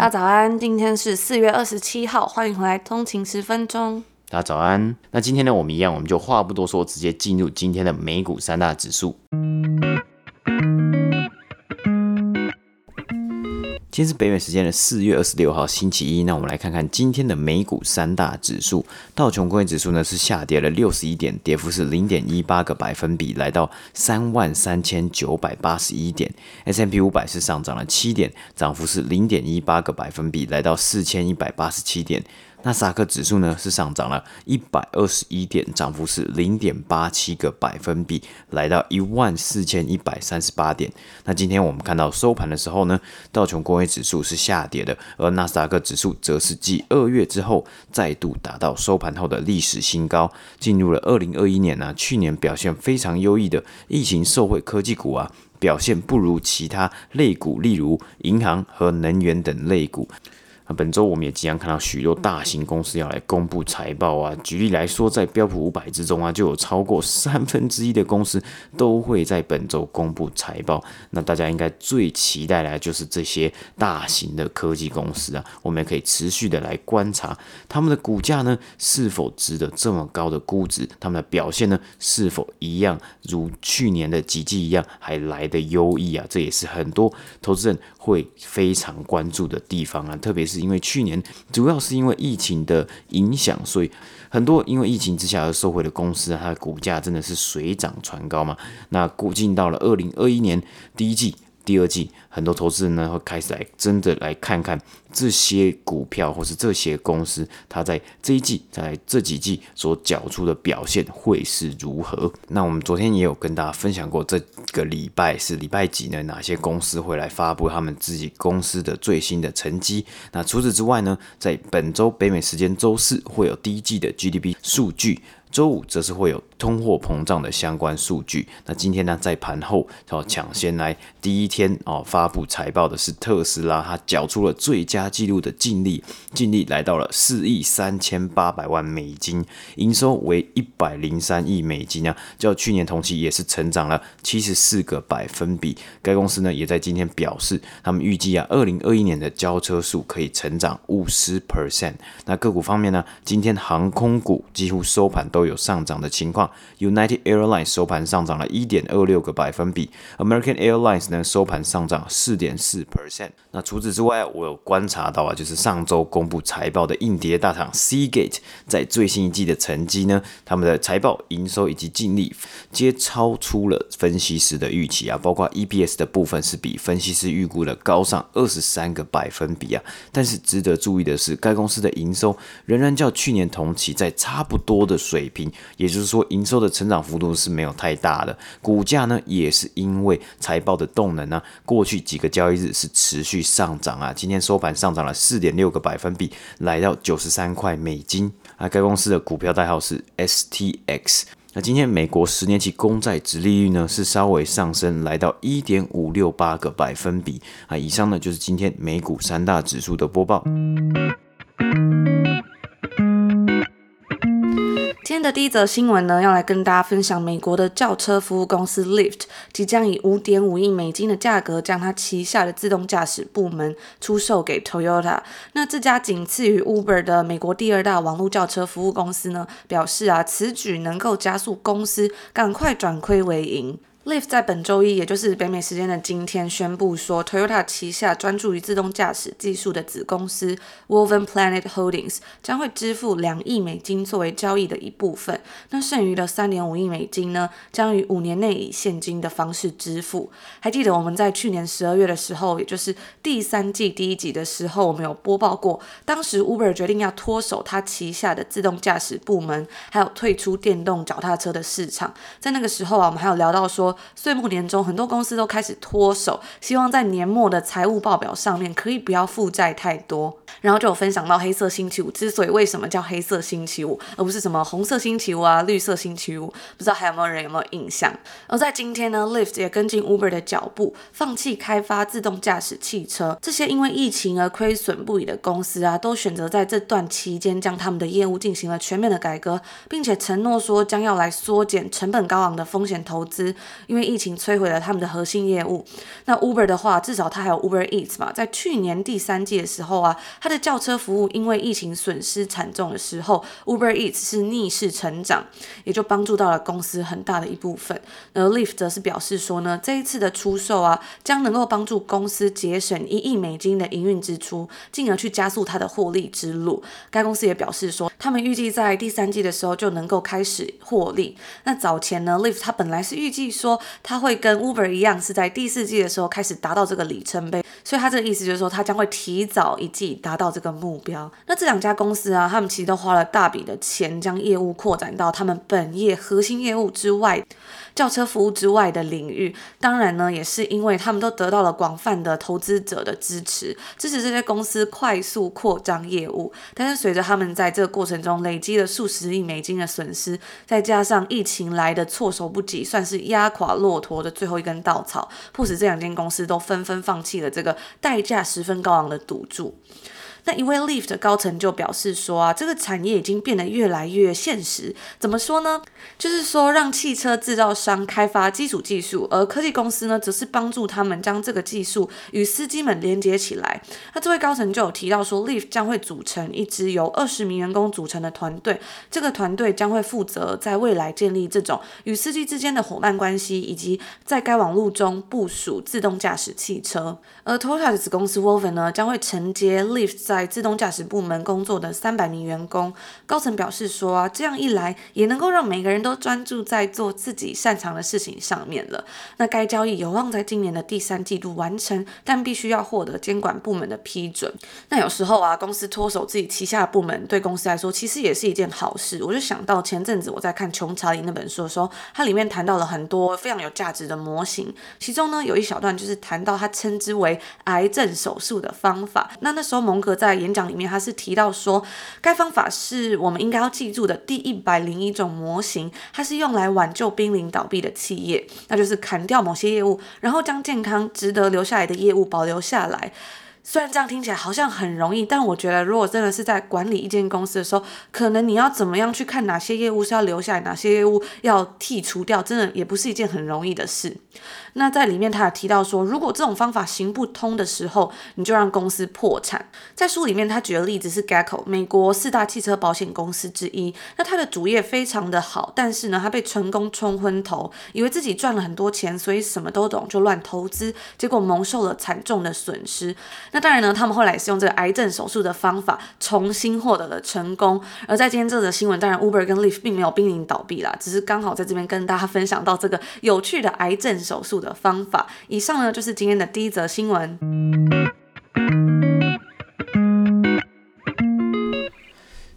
大家早安，今天是四月二十七号，欢迎回来通勤十分钟。大家早安。那今天呢，我们一样，我们就话不多说，直接进入今天的美股三大指数。今天是北美时间的四月二十六号星期一，那我们来看看今天的美股三大指数。道琼工业指数呢是下跌了六十一点，跌幅是零点一八个百分比，来到三万三千九百八十一点。S M P 五百是上涨了七点，涨幅是零点一八个百分比，来到四千一百八十七点。纳斯达克指数呢是上涨了一百二十一点，涨幅是零点八七个百分比，来到一万四千一百三十八点。那今天我们看到收盘的时候呢，道琼工业指数是下跌的，而纳斯达克指数则是继二月之后再度达到收盘后的历史新高，进入了二零二一年呢、去年表现非常优异的疫情受惠科技股啊，表现不如其他类股，例如银行和能源等类股。本周我们也即将看到许多大型公司要来公布财报啊。举例来说，在标普五百之中啊，就有超过三分之一的公司都会在本周公布财报。那大家应该最期待的就是这些大型的科技公司啊，我们也可以持续的来观察他们的股价呢，是否值得这么高的估值？他们的表现呢，是否一样如去年的几季一样还来得优异啊？这也是很多投资人会非常关注的地方啊，特别是。因为去年主要是因为疫情的影响，所以很多因为疫情之下而收回的公司，它的股价真的是水涨船高嘛。那估计到了二零二一年第一季。第二季，很多投资人呢会开始来真的来看看这些股票或是这些公司，它在这一季在这几季所缴出的表现会是如何。那我们昨天也有跟大家分享过，这个礼拜是礼拜几呢？哪些公司会来发布他们自己公司的最新的成绩？那除此之外呢，在本周北美时间周四会有第一季的 GDP 数据。周五则是会有通货膨胀的相关数据。那今天呢，在盘后哦抢先来第一天哦发布财报的是特斯拉，它缴出了最佳纪录的净利，净利来到了四亿三千八百万美金，营收为一百零三亿美金啊，较去年同期也是成长了七十四个百分比。该公司呢也在今天表示，他们预计啊，二零二一年的交车数可以成长五十 percent。那个股方面呢，今天航空股几乎收盘都。都有上涨的情况，United Airlines 收盘上涨了一点二六个百分比，American Airlines 呢收盘上涨四点四 percent。那除此之外，我有观察到啊，就是上周公布财报的硬碟大厂 Seagate 在最新一季的成绩呢，他们的财报营收以及净利皆超出了分析师的预期啊，包括 EPS 的部分是比分析师预估的高上二十三个百分比啊。但是值得注意的是，该公司的营收仍然较去年同期在差不多的水平，也就是说，营收的成长幅度是没有太大的。股价呢，也是因为财报的动能呢、过去几个交易日是持续上涨啊。今天收盘上涨了四点六个百分比，来到九十三块美金。啊，该公司的股票代号是 STX。那今天美国十年期公债殖利率呢是稍微上升，来到一点五六八个百分比。啊，以上呢就是今天美股三大指数的播报。天的第一则新闻呢，要来跟大家分享美国的轿车服务公司 l i f t 即将以五点五亿美金的价格将它旗下的自动驾驶部门出售给 Toyota。那这家仅次于 Uber 的美国第二大网络轿车服务公司呢，表示啊，此举能够加速公司赶快转亏为盈。Lyft 在本周一，也就是北美时间的今天，宣布说，Toyota 旗下专注于自动驾驶技术的子公司 Woven Planet Holdings 将会支付两亿美金作为交易的一部分。那剩余的三点五亿美金呢，将于五年内以现金的方式支付。还记得我们在去年十二月的时候，也就是第三季第一集的时候，我们有播报过，当时 Uber 决定要脱手它旗下的自动驾驶部门，还有退出电动脚踏车的市场。在那个时候啊，我们还有聊到说。岁末年终，很多公司都开始脱手，希望在年末的财务报表上面可以不要负债太多。然后就有分享到黑色星期五之所以为什么叫黑色星期五，而不是什么红色星期五啊、绿色星期五，不知道还有没有人有没有印象？而在今天呢，Lyft 也跟进 Uber 的脚步，放弃开发自动驾驶汽车。这些因为疫情而亏损不已的公司啊，都选择在这段期间将他们的业务进行了全面的改革，并且承诺说将要来缩减成本高昂的风险投资，因为疫情摧毁了他们的核心业务。那 Uber 的话，至少它还有 Uber Eats 嘛，在去年第三季的时候啊，它的轿车服务因为疫情损失惨重的时候，Uber Eats 是逆势成长，也就帮助到了公司很大的一部分。而 Lyft 则是表示说呢，这一次的出售啊，将能够帮助公司节省一亿美金的营运支出，进而去加速它的获利之路。该公司也表示说，他们预计在第三季的时候就能够开始获利。那早前呢，Lyft 它本来是预计说，他会跟 Uber 一样，是在第四季的时候开始达到这个里程碑，所以他这个意思就是说，他将会提早一季达到这个目标。那这两家公司啊，他们其实都花了大笔的钱，将业务扩展到他们本业核心业务之外。轿车服务之外的领域，当然呢，也是因为他们都得到了广泛的投资者的支持，支持这些公司快速扩张业务。但是随着他们在这个过程中累积了数十亿美金的损失，再加上疫情来的措手不及，算是压垮骆驼的最后一根稻草，迫使这两间公司都纷纷放弃了这个代价十分高昂的赌注。那一位 Lyft 的高层就表示说啊，这个产业已经变得越来越现实。怎么说呢？就是说让汽车制造商开发基础技术，而科技公司呢，则是帮助他们将这个技术与司机们连接起来。那这位高层就有提到说，Lyft 将会组成一支由二十名员工组成的团队，这个团队将会负责在未来建立这种与司机之间的伙伴关系，以及在该网络中部署自动驾驶汽车。而 Toyota 的子公司 Wolfen 呢，将会承接 Lyft。在自动驾驶部门工作的三百名员工，高层表示说啊，这样一来也能够让每个人都专注在做自己擅长的事情上面了。那该交易有望在今年的第三季度完成，但必须要获得监管部门的批准。那有时候啊，公司脱手自己旗下的部门，对公司来说其实也是一件好事。我就想到前阵子我在看《穷查理》那本书的时候，它里面谈到了很多非常有价值的模型，其中呢有一小段就是谈到他称之为癌症手术的方法。那那时候蒙格。在演讲里面，他是提到说，该方法是我们应该要记住的第一百零一种模型，它是用来挽救濒临倒闭的企业，那就是砍掉某些业务，然后将健康、值得留下来的业务保留下来。虽然这样听起来好像很容易，但我觉得如果真的是在管理一间公司的时候，可能你要怎么样去看哪些业务是要留下来，哪些业务要剔除掉，真的也不是一件很容易的事。那在里面他也提到说，如果这种方法行不通的时候，你就让公司破产。在书里面他举的例子是 Geico，美国四大汽车保险公司之一。那他的主业非常的好，但是呢，他被成功冲昏头，以为自己赚了很多钱，所以什么都懂就乱投资，结果蒙受了惨重的损失。那当然呢，他们后来也是用这个癌症手术的方法重新获得了成功。而在今天这则新闻，当然 Uber 跟 Lyft 并没有濒临倒闭啦，只是刚好在这边跟大家分享到这个有趣的癌症手术的方法。以上呢，就是今天的第一则新闻。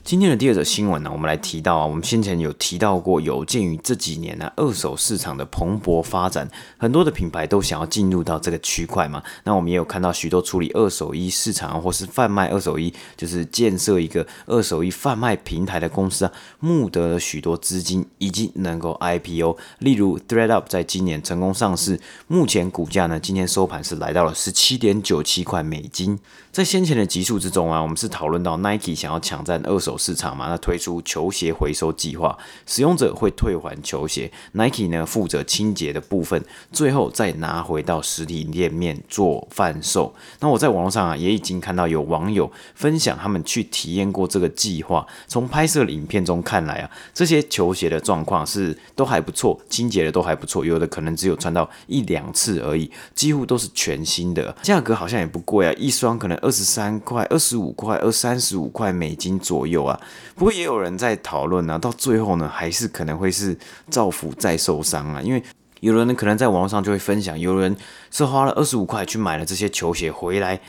今天的第二则新闻呢，我们来提到啊，我们先前有提到过，有鉴于这几年呢，二手市场的蓬勃发展，很多的品牌都想要进入到这个区块嘛。那我们也有看到许多处理二手衣市场或是贩卖二手衣，就是建设一个二手衣贩卖平台的公司啊，募得了许多资金，以及能够 IPO。例如 ThreadUp 在今年成功上市，目前股价呢，今天收盘是来到了十七点九七块美金。在先前的集数之中啊，我们是讨论到 Nike 想要抢占二手市场嘛，那推出球鞋回收计划，使用者会退还球鞋，Nike 呢负责清洁的部分，最后再拿回到实体店面做贩售。那我在网络上啊也已经看到有网友分享他们去体验过这个计划，从拍摄的影片中看来啊，这些球鞋的状况是都还不错，清洁的都还不错，有的可能只有穿到一两次而已，几乎都是全新的，价格好像也不贵啊，一双可能。二十三块、二十五块、二三十五块美金左右啊，不过也有人在讨论呢，到最后呢，还是可能会是造福再受伤啊，因为有人可能在网络上就会分享，有人是花了二十五块去买了这些球鞋回来。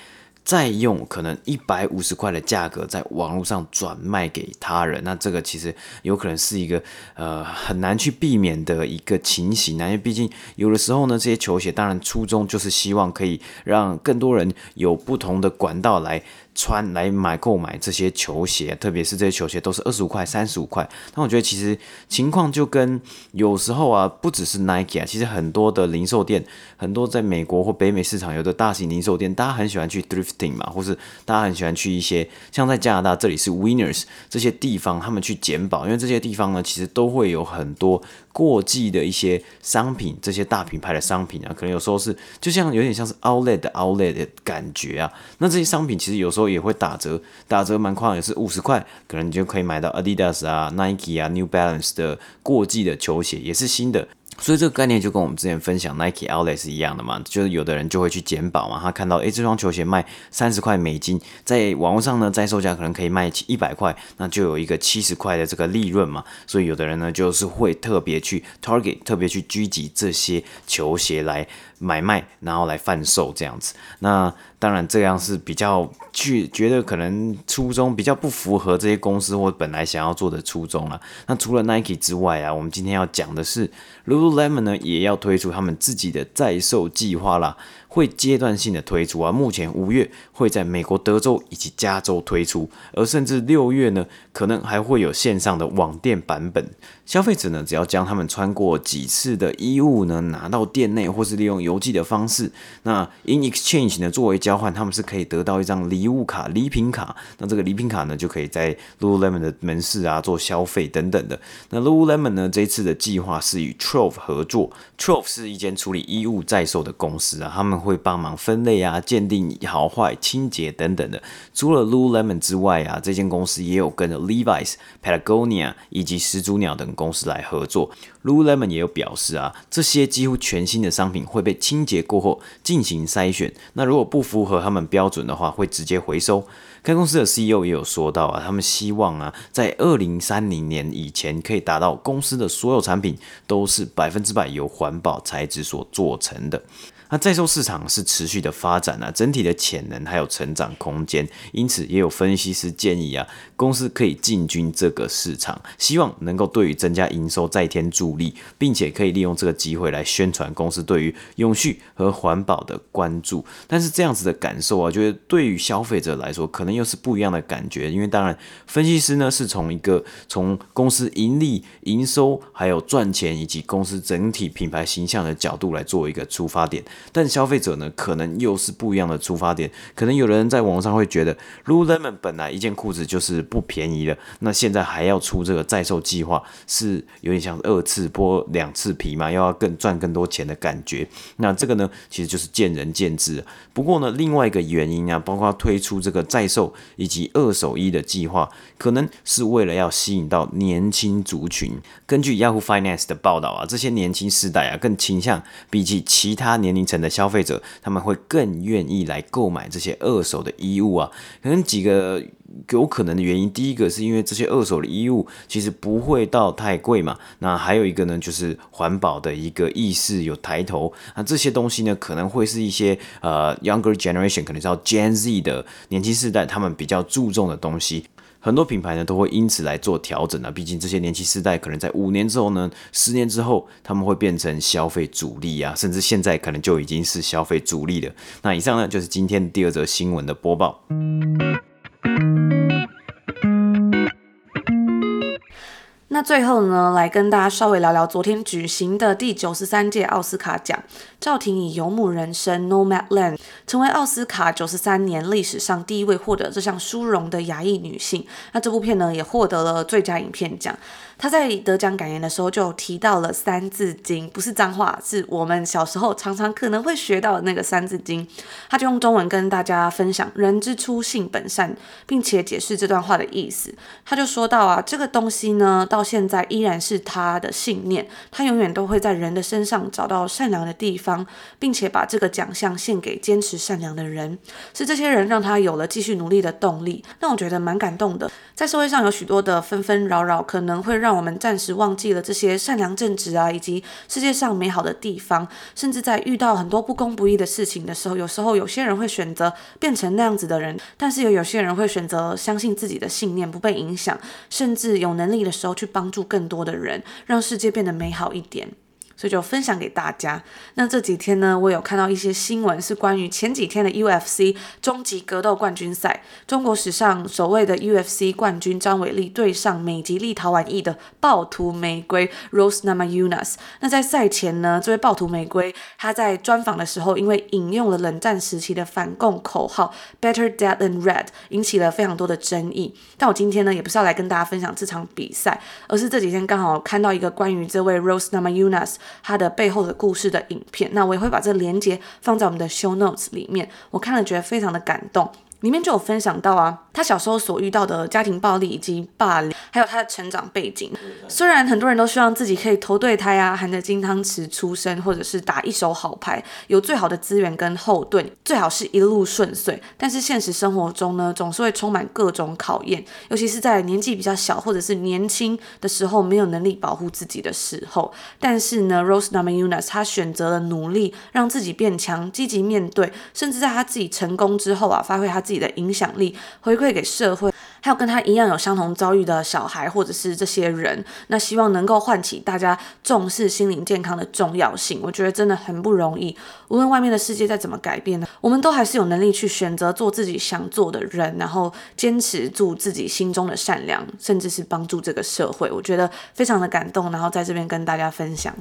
再用可能一百五十块的价格在网络上转卖给他人，那这个其实有可能是一个呃很难去避免的一个情形啊，因为毕竟有的时候呢，这些球鞋当然初衷就是希望可以让更多人有不同的管道来穿来买购买这些球鞋，特别是这些球鞋都是二十五块、三十五块。那我觉得其实情况就跟有时候啊，不只是 Nike 啊，其实很多的零售店，很多在美国或北美市场有的大型零售店，大家很喜欢去 thrifting 嘛，或是大家很喜欢去一些像在加拿大这里是 Winners 这些地方，他们去捡宝，因为这些地方呢，其实都会有很多过季的一些商品，这些大品牌的商品啊，可能有时候是就像有点像是 outlet 的 outlet 的感觉啊。那这些商品其实有时候也会打折，打折蛮快，也是五十块，可能你就可以买到 Adidas 啊、Nike 啊、New Balance 的过季的球鞋，也是新的。所以这个概念就跟我们之前分享 Nike Outlet 是一样的嘛，就是有的人就会去捡宝嘛，他看到诶这双球鞋卖三十块美金，在网络上呢在售价可能可以卖一百块，那就有一个七十块的这个利润嘛，所以有的人呢就是会特别去 target，特别去狙击这些球鞋来买卖，然后来贩售这样子。那当然这样是比较去觉得可能初衷比较不符合这些公司或本来想要做的初衷了。那除了 Nike 之外啊，我们今天要讲的是 Lululemon 呢也要推出他们自己的在售计划啦。会阶段性的推出啊，目前五月会在美国德州以及加州推出，而甚至六月呢，可能还会有线上的网店版本。消费者呢，只要将他们穿过几次的衣物呢拿到店内，或是利用邮寄的方式，那 in exchange 呢作为交换，他们是可以得到一张礼物卡、礼品卡。那这个礼品卡呢，就可以在 Lululemon 的门市啊做消费等等的。那 Lululemon 呢这次的计划是与 Trove 合作，Trove 是一间处理衣物在售的公司啊，他们。会帮忙分类啊、鉴定好坏、清洁等等的。除了 Lululemon 之外啊，这间公司也有跟 Levi's、Patagonia 以及始祖鸟等公司来合作。Lululemon 也有表示啊，这些几乎全新的商品会被清洁过后进行筛选。那如果不符合他们标准的话，会直接回收。该公司的 CEO 也有说到啊，他们希望啊，在二零三零年以前可以达到公司的所有产品都是百分之百由环保材质所做成的。那在售市场是持续的发展啊，整体的潜能还有成长空间，因此也有分析师建议啊，公司可以进军这个市场，希望能够对于增加营收再添助力，并且可以利用这个机会来宣传公司对于永续和环保的关注。但是这样子的感受啊，觉得对于消费者来说，可能又是不一样的感觉，因为当然分析师呢是从一个从公司盈利、营收还有赚钱以及公司整体品牌形象的角度来做一个出发点。但消费者呢，可能又是不一样的出发点。可能有人在网上会觉得，Lululemon 本来一件裤子就是不便宜的，那现在还要出这个在售计划，是有点像二次剥两次皮嘛，又要更赚更多钱的感觉。那这个呢，其实就是见仁见智。不过呢，另外一个原因啊，包括推出这个在售以及二手衣的计划，可能是为了要吸引到年轻族群。根据 Yahoo Finance 的报道啊，这些年轻世代啊，更倾向比起其他年龄层的消费者，他们会更愿意来购买这些二手的衣物啊。可能几个有可能的原因，第一个是因为这些二手的衣物其实不会到太贵嘛。那还有一个呢，就是环保的一个意识有抬头。那这些东西呢，可能会是一些呃 younger generation，可能叫 Gen Z 的年轻世代，他们比较注重的东西。很多品牌呢都会因此来做调整啊，毕竟这些年轻世代可能在五年之后呢，十年之后他们会变成消费主力啊，甚至现在可能就已经是消费主力了。那以上呢就是今天第二则新闻的播报。那最后呢，来跟大家稍微聊聊昨天举行的第九十三届奥斯卡奖。赵婷以《游牧人生》（Nomadland） 成为奥斯卡九十三年历史上第一位获得这项殊荣的亚裔女性。那这部片呢，也获得了最佳影片奖。他在得奖感言的时候就提到了《三字经》，不是脏话，是我们小时候常常可能会学到的那个《三字经》。他就用中文跟大家分享“人之初，性本善”，并且解释这段话的意思。他就说到啊，这个东西呢，到现在依然是他的信念，他永远都会在人的身上找到善良的地方，并且把这个奖项献给坚持善良的人。是这些人让他有了继续努力的动力。那我觉得蛮感动的。在社会上有许多的纷纷扰扰，可能会让我们暂时忘记了这些善良正直啊，以及世界上美好的地方。甚至在遇到很多不公不义的事情的时候，有时候有些人会选择变成那样子的人，但是有有些人会选择相信自己的信念，不被影响，甚至有能力的时候去帮助更多的人，让世界变得美好一点。所以就分享给大家。那这几天呢，我有看到一些新闻，是关于前几天的 UFC 终极格斗冠军赛，中国史上首位的 UFC 冠军张伟丽对上美籍立陶宛裔的暴徒玫瑰 Rose Namajunas。那在赛前呢，这位暴徒玫瑰他在专访的时候，因为引用了冷战时期的反共口号 “Better Dead than Red”，引起了非常多的争议。但我今天呢，也不是要来跟大家分享这场比赛，而是这几天刚好看到一个关于这位 Rose Namajunas 他的背后的故事的影片。那我也会把这个连接放在我们的 show notes 里面。我看了觉得非常的感动。里面就有分享到啊，他小时候所遇到的家庭暴力以及霸凌，还有他的成长背景。虽然很多人都希望自己可以投对胎啊，含着金汤匙出生，或者是打一手好牌，有最好的资源跟后盾，最好是一路顺遂。但是现实生活中呢，总是会充满各种考验，尤其是在年纪比较小或者是年轻的时候，没有能力保护自己的时候。但是呢，Rose Namajunas 他选择了努力，让自己变强，积极面对，甚至在他自己成功之后啊，发挥他自己的影响力回馈给社会，还有跟他一样有相同遭遇的小孩，或者是这些人，那希望能够唤起大家重视心灵健康的重要性。我觉得真的很不容易，无论外面的世界再怎么改变呢，我们都还是有能力去选择做自己想做的人，然后坚持住自己心中的善良，甚至是帮助这个社会。我觉得非常的感动，然后在这边跟大家分享。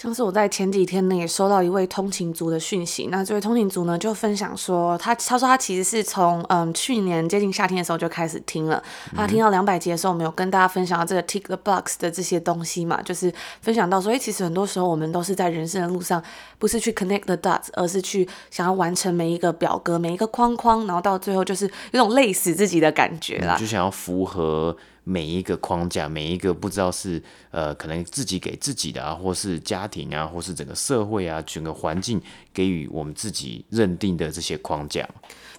像是我在前几天呢，也收到一位通勤族的讯息。那这位通勤族呢，就分享说，他他说他其实是从嗯去年接近夏天的时候就开始听了。他听到两百集的时候，我们有跟大家分享到这个 tick the box 的这些东西嘛，就是分享到说，哎，其实很多时候我们都是在人生的路上，不是去 connect the dots，而是去想要完成每一个表格、每一个框框，然后到最后就是有种累死自己的感觉啦，就想要符合。每一个框架，每一个不知道是呃，可能自己给自己的啊，或是家庭啊，或是整个社会啊，整个环境给予我们自己认定的这些框架。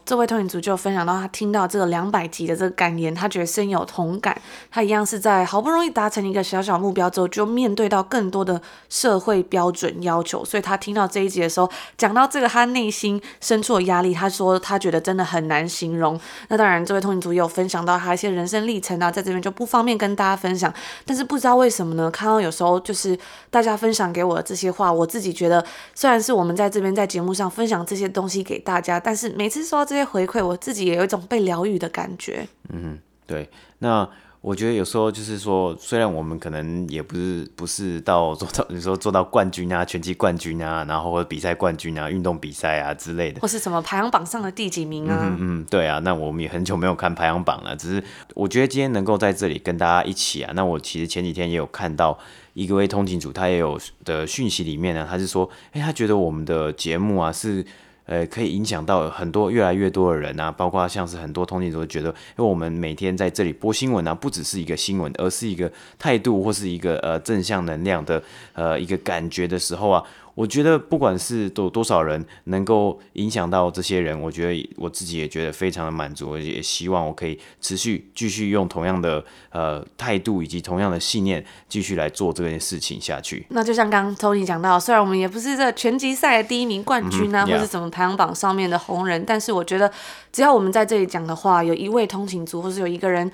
这位通勤族就分享到，他听到这个两百集的这个感言，他觉得深有同感。他一样是在好不容易达成一个小小目标之后，就面对到更多的社会标准要求。所以他听到这一集的时候，讲到这个他内心深处的压力，他说他觉得真的很难形容。那当然，这位通勤族也有分享到他一些人生历程啊，在这边就不方便跟大家分享。但是不知道为什么呢？看到有时候就是大家分享给我的这些话，我自己觉得虽然是我们在这边在节目上分享这些东西给大家，但是每次说到这些回馈，我自己也有一种被疗愈的感觉。嗯，对。那我觉得有时候就是说，虽然我们可能也不是不是到做到，你说做到冠军啊，拳击冠军啊，然后或者比赛冠军啊，运动比赛啊之类的，或是什么排行榜上的第几名啊？嗯嗯，对啊。那我们也很久没有看排行榜了，只是我觉得今天能够在这里跟大家一起啊，那我其实前几天也有看到一个位通勤组，他也有的讯息里面呢，他是说，哎，他觉得我们的节目啊是。呃，可以影响到很多越来越多的人啊，包括像是很多通勤族觉得，因为我们每天在这里播新闻啊，不只是一个新闻，而是一个态度或是一个呃正向能量的呃一个感觉的时候啊。我觉得不管是多多少人能够影响到这些人，我觉得我自己也觉得非常的满足，也希望我可以持续继续用同样的呃态度以及同样的信念继续来做这件事情下去。那就像刚刚 Tony 讲到，虽然我们也不是这拳击赛的第一名冠军啊，嗯、或是什么排行榜上面的红人，但是我觉得只要我们在这里讲的话，有一位通勤族，或是有一个人。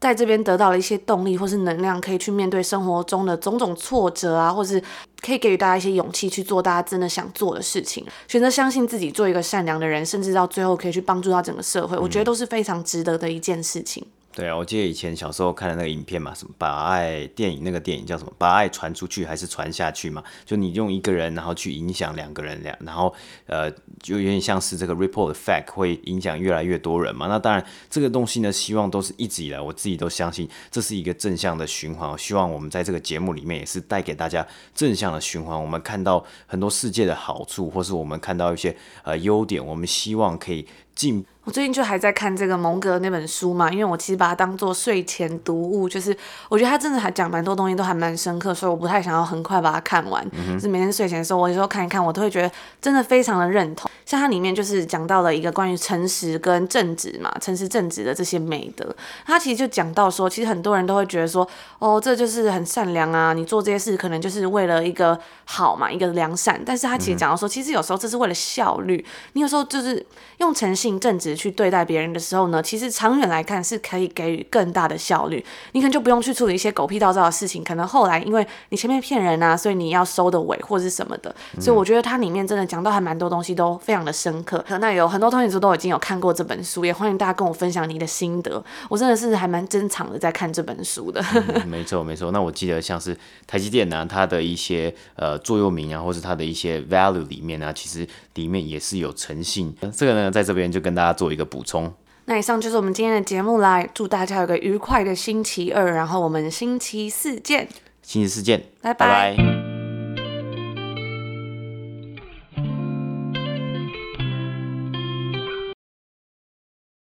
在这边得到了一些动力或是能量，可以去面对生活中的种种挫折啊，或是可以给予大家一些勇气去做大家真的想做的事情，选择相信自己，做一个善良的人，甚至到最后可以去帮助到整个社会，我觉得都是非常值得的一件事情。对啊，我记得以前小时候看的那个影片嘛，什么把爱电影那个电影叫什么？把爱传出去还是传下去嘛？就你用一个人，然后去影响两个人，两然后呃，就有点像是这个 ripple effect 会影响越来越多人嘛。那当然这个东西呢，希望都是一直以来我自己都相信这是一个正向的循环。我希望我们在这个节目里面也是带给大家正向的循环。我们看到很多世界的好处，或是我们看到一些呃优点，我们希望可以进。我最近就还在看这个蒙格那本书嘛，因为我其实把它当做睡前读物，就是我觉得他真的还讲蛮多东西，都还蛮深刻，所以我不太想要很快把它看完。嗯、就是每天睡前的时候，我有时候看一看，我都会觉得真的非常的认同。像它里面就是讲到了一个关于诚实跟正直嘛，诚实正直的这些美德。他其实就讲到说，其实很多人都会觉得说，哦，这就是很善良啊，你做这些事可能就是为了一个好嘛，一个良善。但是他其实讲到说，其实有时候这是为了效率，你有时候就是用诚信。正直去对待别人的时候呢，其实长远来看是可以给予更大的效率。你可能就不用去处理一些狗屁倒灶的事情，可能后来因为你前面骗人啊，所以你要收的尾或是什么的。所以我觉得它里面真的讲到还蛮多东西，都非常的深刻。那有很多同学都已经有看过这本书，也欢迎大家跟我分享你的心得。我真的是还蛮珍藏的在看这本书的。没错没错。那我记得像是台积电呢、它的一些呃座右铭啊，或是它的一些 value 里面呢、其实里面也是有诚信。这个呢，在这边就就跟大家做一个补充。那以上就是我们今天的节目啦，祝大家有个愉快的星期二，然后我们星期四见。星期四见，拜拜。拜拜。